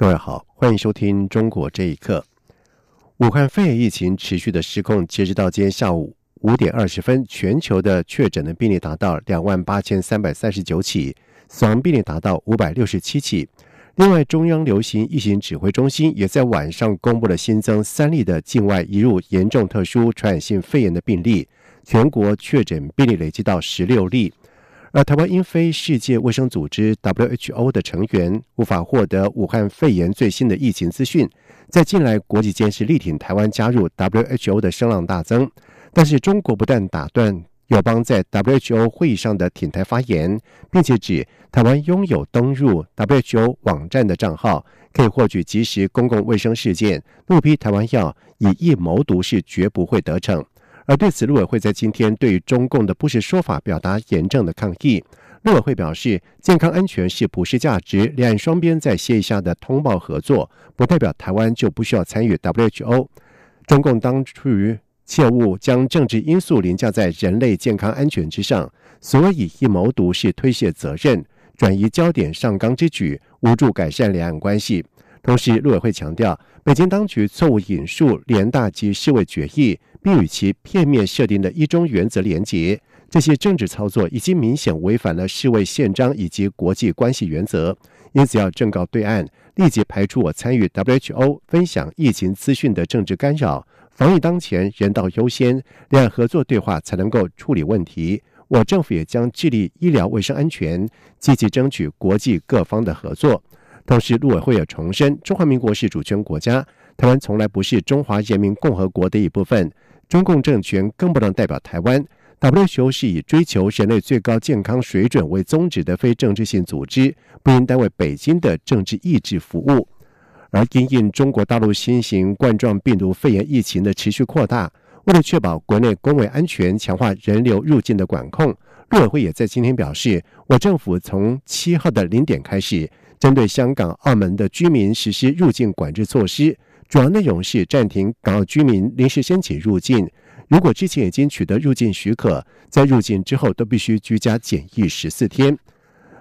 各位好，欢迎收听《中国这一刻》。武汉肺炎疫情持续的失控，截止到今天下午五点二十分，全球的确诊的病例达到两万八千三百三十九起，死亡病例达到五百六十七起。另外，中央流行疫情指挥中心也在晚上公布了新增三例的境外移入严重特殊传染性肺炎的病例，全国确诊病例累计到十六例。而台湾因非世界卫生组织 （WHO） 的成员，无法获得武汉肺炎最新的疫情资讯，在近来国际间是力挺台湾加入 WHO 的声浪大增。但是中国不但打断友邦在 WHO 会议上的挺台发言，并且指台湾拥有登入 WHO 网站的账号，可以获取即时公共卫生事件，怒批台湾要以疫谋独是绝不会得逞。而对此，陆委会在今天对中共的不实说法表达严正的抗议。陆委会表示，健康安全是普世价值，两岸双边在协议下的通报合作，不代表台湾就不需要参与 WHO。中共当初于切勿将政治因素凌驾在人类健康安全之上，所以一谋独是推卸责任、转移焦点上纲之举，无助改善两岸关系。同时，陆委会强调，北京当局错误引述联大及世卫决议。并与其片面设定的一中原则连结，这些政治操作已经明显违反了世卫宪章以及国际关系原则，因此要正告对岸，立即排除我参与 WHO 分享疫情资讯的政治干扰，防疫当前，人道优先，两岸合作对话才能够处理问题。我政府也将致力医疗卫生安全，积极争取国际各方的合作。同时，陆委会也重申，中华民国是主权国家，台湾从来不是中华人民共和国的一部分。中共政权更不能代表台湾。WHO 是以追求人类最高健康水准为宗旨的非政治性组织，不应单为北京的政治意志服务。而因应中国大陆新型冠状病毒肺炎疫情的持续扩大，为了确保国内公卫安全，强化人流入境的管控，陆委会也在今天表示，我政府从七号的零点开始，针对香港、澳门的居民实施入境管制措施。主要内容是暂停港澳居民临时申请入境，如果之前已经取得入境许可，在入境之后都必须居家检疫十四天。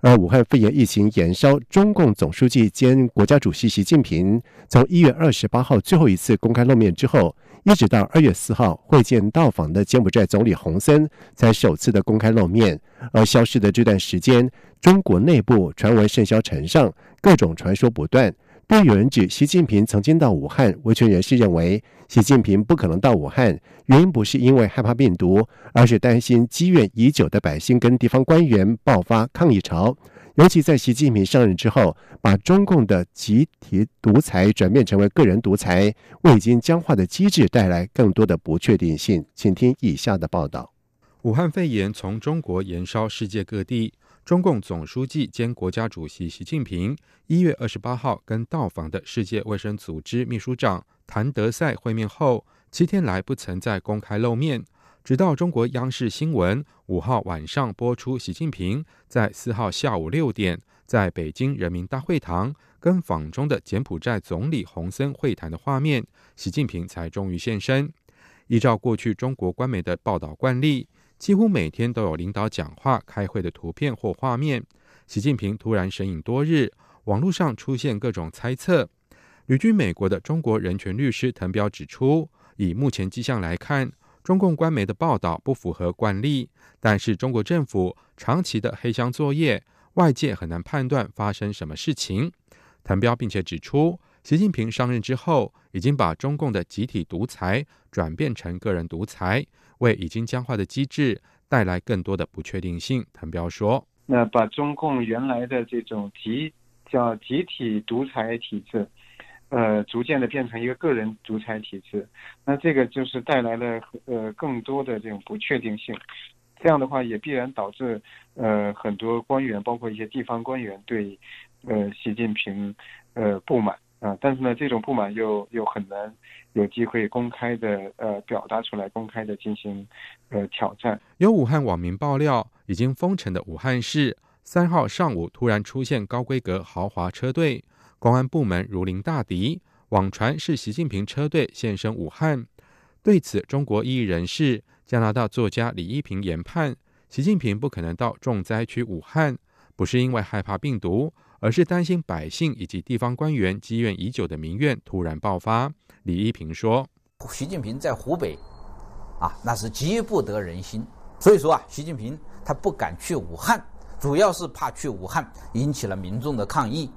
而武汉肺炎疫情延烧，中共总书记兼国家主席习近平从一月二十八号最后一次公开露面之后，一直到二月四号会见到访的柬埔寨总理洪森，才首次的公开露面。而消失的这段时间，中国内部传闻甚嚣尘上，各种传说不断。对有人指习近平曾经到武汉，维权人士认为习近平不可能到武汉，原因不是因为害怕病毒，而是担心积怨已久的百姓跟地方官员爆发抗议潮。尤其在习近平上任之后，把中共的集体独裁转变成为个人独裁，为已经僵化的机制带来更多的不确定性。请听以下的报道：武汉肺炎从中国延烧世界各地。中共总书记兼国家主席习近平一月二十八号跟到访的世界卫生组织秘书长谭德赛会面后，七天来不曾再公开露面。直到中国央视新闻五号晚上播出习近平在四号下午六点在北京人民大会堂跟访中的柬埔寨总理洪森会谈的画面，习近平才终于现身。依照过去中国官媒的报道惯例。几乎每天都有领导讲话、开会的图片或画面。习近平突然神隐多日，网络上出现各种猜测。旅居美国的中国人权律师滕彪指出，以目前迹象来看，中共官媒的报道不符合惯例。但是中国政府长期的黑箱作业，外界很难判断发生什么事情。滕彪并且指出，习近平上任之后，已经把中共的集体独裁转变成个人独裁。为已经僵化的机制带来更多的不确定性，谭彪说：“那把中共原来的这种集叫集体独裁体制，呃，逐渐的变成一个个人独裁体制，那这个就是带来了呃更多的这种不确定性。这样的话，也必然导致呃很多官员，包括一些地方官员对呃习近平呃不满。啊，但是呢，这种不满又又很难有机会公开的呃表达出来，公开的进行呃挑战。有武汉网民爆料，已经封城的武汉市三号上午突然出现高规格豪华车队，公安部门如临大敌，网传是习近平车队现身武汉。对此，中国异议人士、加拿大作家李一平研判，习近平不可能到重灾区武汉，不是因为害怕病毒。而是担心百姓以及地方官员积怨已久的民怨突然爆发。李一平说：“习近平在湖北，啊，那是急不得人心。所以说啊，习近平他不敢去武汉，主要是怕去武汉引起了民众的抗议。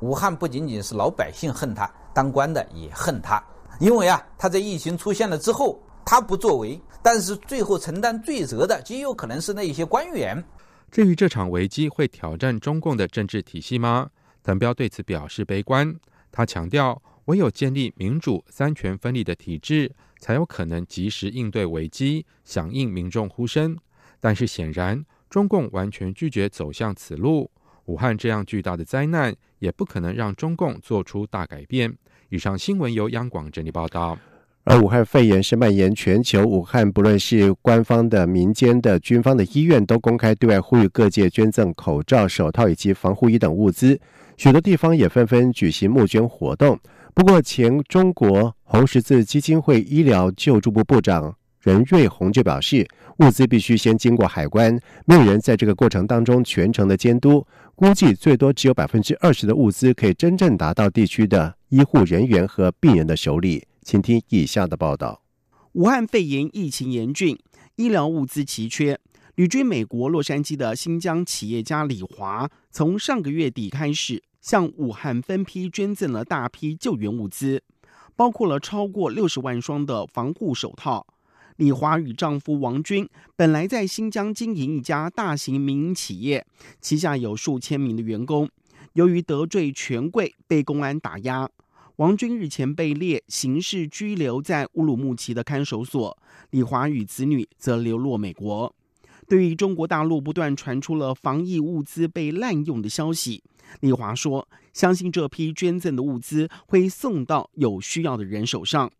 武汉不仅仅是老百姓恨他，当官的也恨他，因为啊，他在疫情出现了之后，他不作为，但是最后承担罪责的极有可能是那一些官员。”至于这场危机会挑战中共的政治体系吗？滕彪对此表示悲观。他强调，唯有建立民主、三权分立的体制，才有可能及时应对危机，响应民众呼声。但是显然，中共完全拒绝走向此路。武汉这样巨大的灾难，也不可能让中共做出大改变。以上新闻由央广整理报道。而武汉肺炎是蔓延全球，武汉不论是官方的、民间的、军方的医院，都公开对外呼吁各界捐赠口罩、手套以及防护衣等物资。许多地方也纷纷举行募捐活动。不过，前中国红十字基金会医疗救助部部长任瑞红就表示，物资必须先经过海关，没有人在这个过程当中全程的监督，估计最多只有百分之二十的物资可以真正达到地区的医护人员和病人的手里。请听以下的报道：武汉肺炎疫情严峻，医疗物资奇缺。旅居美国洛杉矶的新疆企业家李华，从上个月底开始向武汉分批捐赠了大批救援物资，包括了超过六十万双的防护手套。李华与丈夫王军本来在新疆经营一家大型民营企业，旗下有数千名的员工，由于得罪权贵，被公安打压。王军日前被列刑事拘留在乌鲁木齐的看守所，李华与子女则流落美国。对于中国大陆不断传出了防疫物资被滥用的消息，李华说：“相信这批捐赠的物资会送到有需要的人手上。”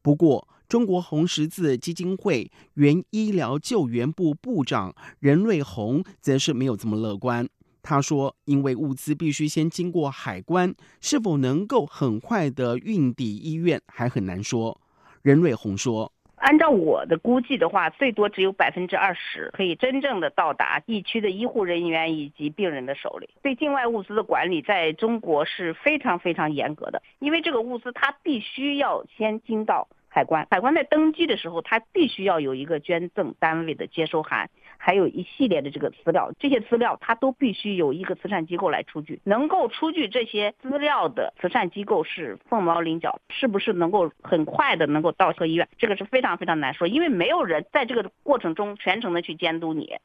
不过，中国红十字基金会原医疗救援部部长任瑞红则是没有这么乐观。他说：“因为物资必须先经过海关，是否能够很快的运抵医院还很难说。”任瑞红说：“按照我的估计的话，最多只有百分之二十可以真正的到达疫区的医护人员以及病人的手里。对境外物资的管理，在中国是非常非常严格的，因为这个物资它必须要先经到。”海关，海关在登机的时候，它必须要有一个捐赠单位的接收函，还有一系列的这个资料，这些资料它都必须有一个慈善机构来出具。能够出具这些资料的慈善机构是凤毛麟角，是不是能够很快的能够到车医院，这个是非常非常难说，因为没有人在这个过程中全程的去监督你。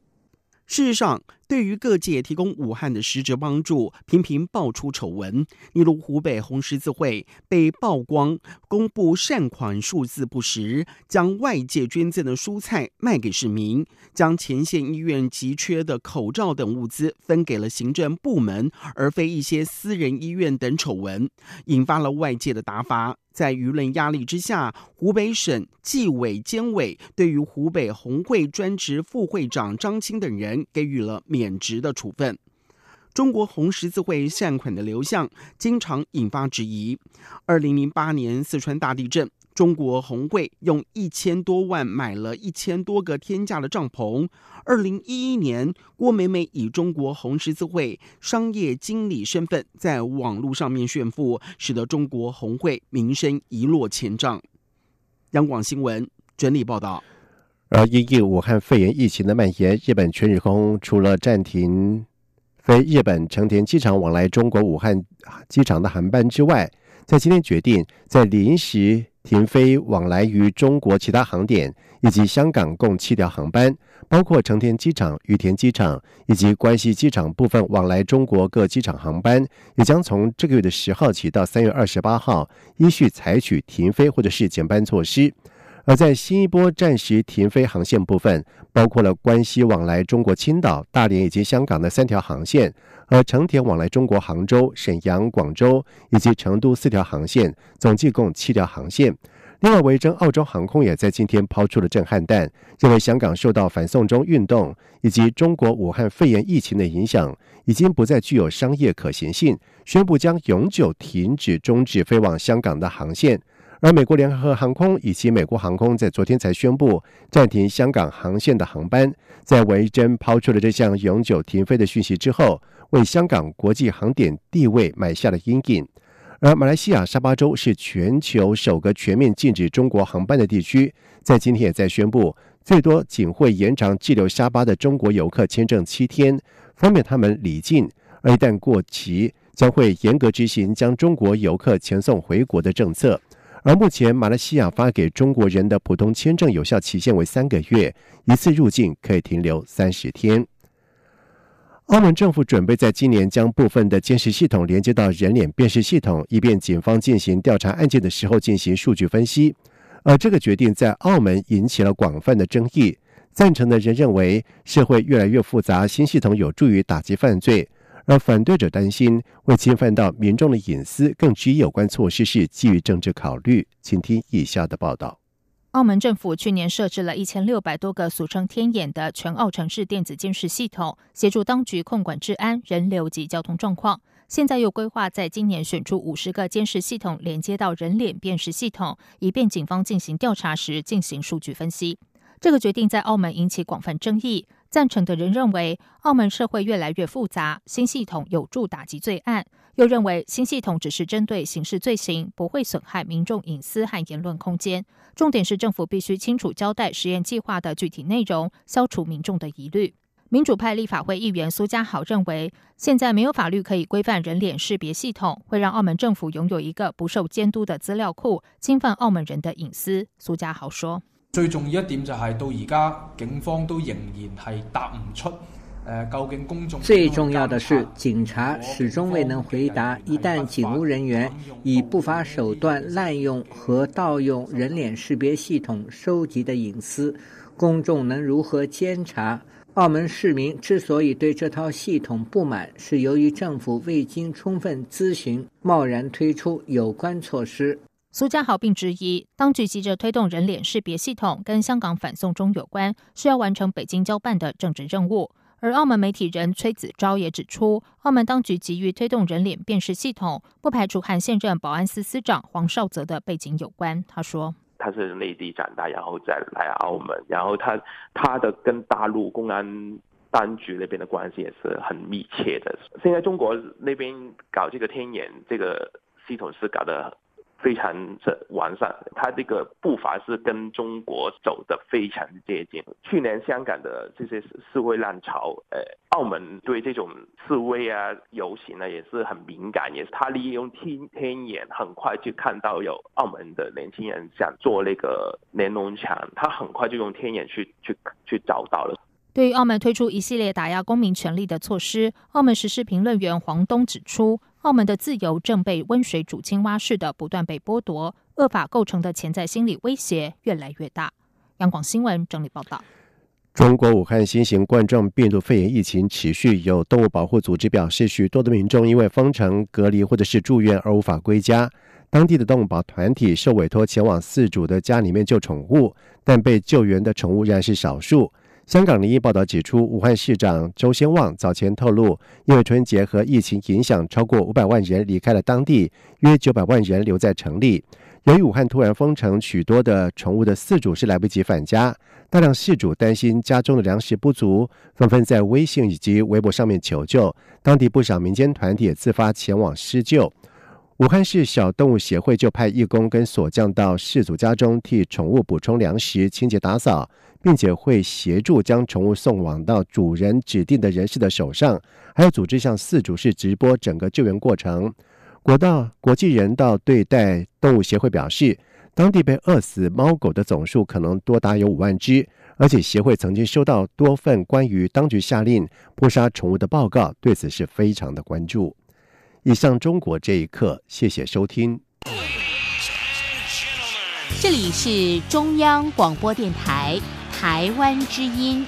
事实上，对于各界提供武汉的实质帮助，频频爆出丑闻。例如，湖北红十字会被曝光公布善款数字不实，将外界捐赠的蔬菜卖给市民，将前线医院急缺的口罩等物资分给了行政部门，而非一些私人医院等丑闻，引发了外界的打法。在舆论压力之下，湖北省纪委监委对于湖北红会专职副会长张青等人给予了免职的处分。中国红十字会善款的流向经常引发质疑。二零零八年四川大地震。中国红会用一千多万买了一千多个天价的帐篷。二零一一年，郭美美以中国红十字会商业经理身份在网络上面炫富，使得中国红会名声一落千丈。央广新闻整理报道。而因应武汉肺炎疫情的蔓延，日本全日空除了暂停飞日本成田机场往来中国武汉机场的航班之外，在今天决定在临时。停飞往来于中国其他航点以及香港共七条航班，包括成田机场、羽田机场以及关西机场部分往来中国各机场航班，也将从这个月的十号起到三月二十八号，依序采取停飞或者是减班措施。而在新一波暂时停飞航线部分，包括了关西往来中国青岛、大连以及香港的三条航线，和成田往来中国杭州、沈阳、广州以及成都四条航线，总计共七条航线。另外，维珍澳洲航空也在今天抛出了震撼弹，认为香港受到反送中运动以及中国武汉肺炎疫情的影响，已经不再具有商业可行性，宣布将永久停止终止飞往香港的航线。而美国联合航空以及美国航空在昨天才宣布暂停香港航线的航班，在维珍抛出了这项永久停飞的讯息之后，为香港国际航点地位埋下了阴影。而马来西亚沙巴州是全球首个全面禁止中国航班的地区，在今天也在宣布，最多仅会延长滞留沙巴的中国游客签证七天，方便他们离境。而一旦过期，将会严格执行将中国游客遣送回国的政策。而目前马来西亚发给中国人的普通签证有效期限为三个月，一次入境可以停留三十天。澳门政府准备在今年将部分的监视系统连接到人脸辨识系统，以便警方进行调查案件的时候进行数据分析。而这个决定在澳门引起了广泛的争议。赞成的人认为，社会越来越复杂，新系统有助于打击犯罪；而反对者担心会侵犯到民众的隐私，更质疑有关措施是基于政治考虑。请听以下的报道。澳门政府去年设置了一千六百多个俗称“天眼”的全澳城市电子监视系统，协助当局控管治安、人流及交通状况。现在又规划在今年选出五十个监视系统，连接到人脸辨识系统，以便警方进行调查时进行数据分析。这个决定在澳门引起广泛争议。赞成的人认为，澳门社会越来越复杂，新系统有助打击罪案；又认为新系统只是针对刑事罪行，不会损害民众隐私和言论空间。重点是政府必须清楚交代实验计划的具体内容，消除民众的疑虑。民主派立法会议员苏家豪认为，现在没有法律可以规范人脸识别系统，会让澳门政府拥有一个不受监督的资料库，侵犯澳门人的隐私。苏家豪说。最重要一点就係到而家警方都仍然係答唔出，誒究竟公眾最重要的是，警察始终未能回答：一旦警务人员以不法手段滥用和盗用人脸识别系统收集的隐私，公众能如何监察？澳门市民之所以对这套系统不满，是由于政府未经充分咨询，贸然推出有关措施。苏家豪并质疑，当局急着推动人脸识别系统，跟香港反送中有关，是要完成北京交办的政治任务。而澳门媒体人崔子昭也指出，澳门当局急于推动人脸辨识系统，不排除和现任保安司司长黄少泽的背景有关。他说：“他是内地长大，然后再来澳门，然后他他的跟大陆公安当局那边的关系也是很密切的。现在中国那边搞这个天眼这个系统是搞得。”非常的完善，它这个步伐是跟中国走的非常接近。去年香港的这些示威浪潮，呃，澳门对这种示威啊、游行呢也是很敏感，也是他利用天天眼，很快就看到有澳门的年轻人想做那个连农墙，他很快就用天眼去去去找到了。对于澳门推出一系列打压公民权利的措施，澳门时事评论员黄东指出。澳门的自由正被温水煮青蛙似的不断被剥夺，恶法构成的潜在心理威胁越来越大。央广新闻整理报道：中国武汉新型冠状病毒肺炎疫情持续，有动物保护组织表示，许多的民众因为封城隔离或者是住院而无法归家。当地的动物保团体受委托前往饲主的家里面救宠物，但被救援的宠物仍然是少数。香港零一报道指出，武汉市长周先旺早前透露，因为春节和疫情影响，超过五百万人离开了当地，约九百万人留在城里。由于武汉突然封城，许多的宠物的饲主是来不及返家，大量饲主担心家中的粮食不足，纷纷在微信以及微博上面求救。当地不少民间团体也自发前往施救。武汉市小动物协会就派义工跟锁匠到饲主家中替宠物补充粮食、清洁打扫。并且会协助将宠物送往到主人指定的人士的手上，还有组织向饲主是直播整个救援过程。国道国际人道对待动物协会表示，当地被饿死猫狗的总数可能多达有五万只，而且协会曾经收到多份关于当局下令扑杀宠物的报告，对此是非常的关注。以上中国这一刻，谢谢收听。这里是中央广播电台台湾之音。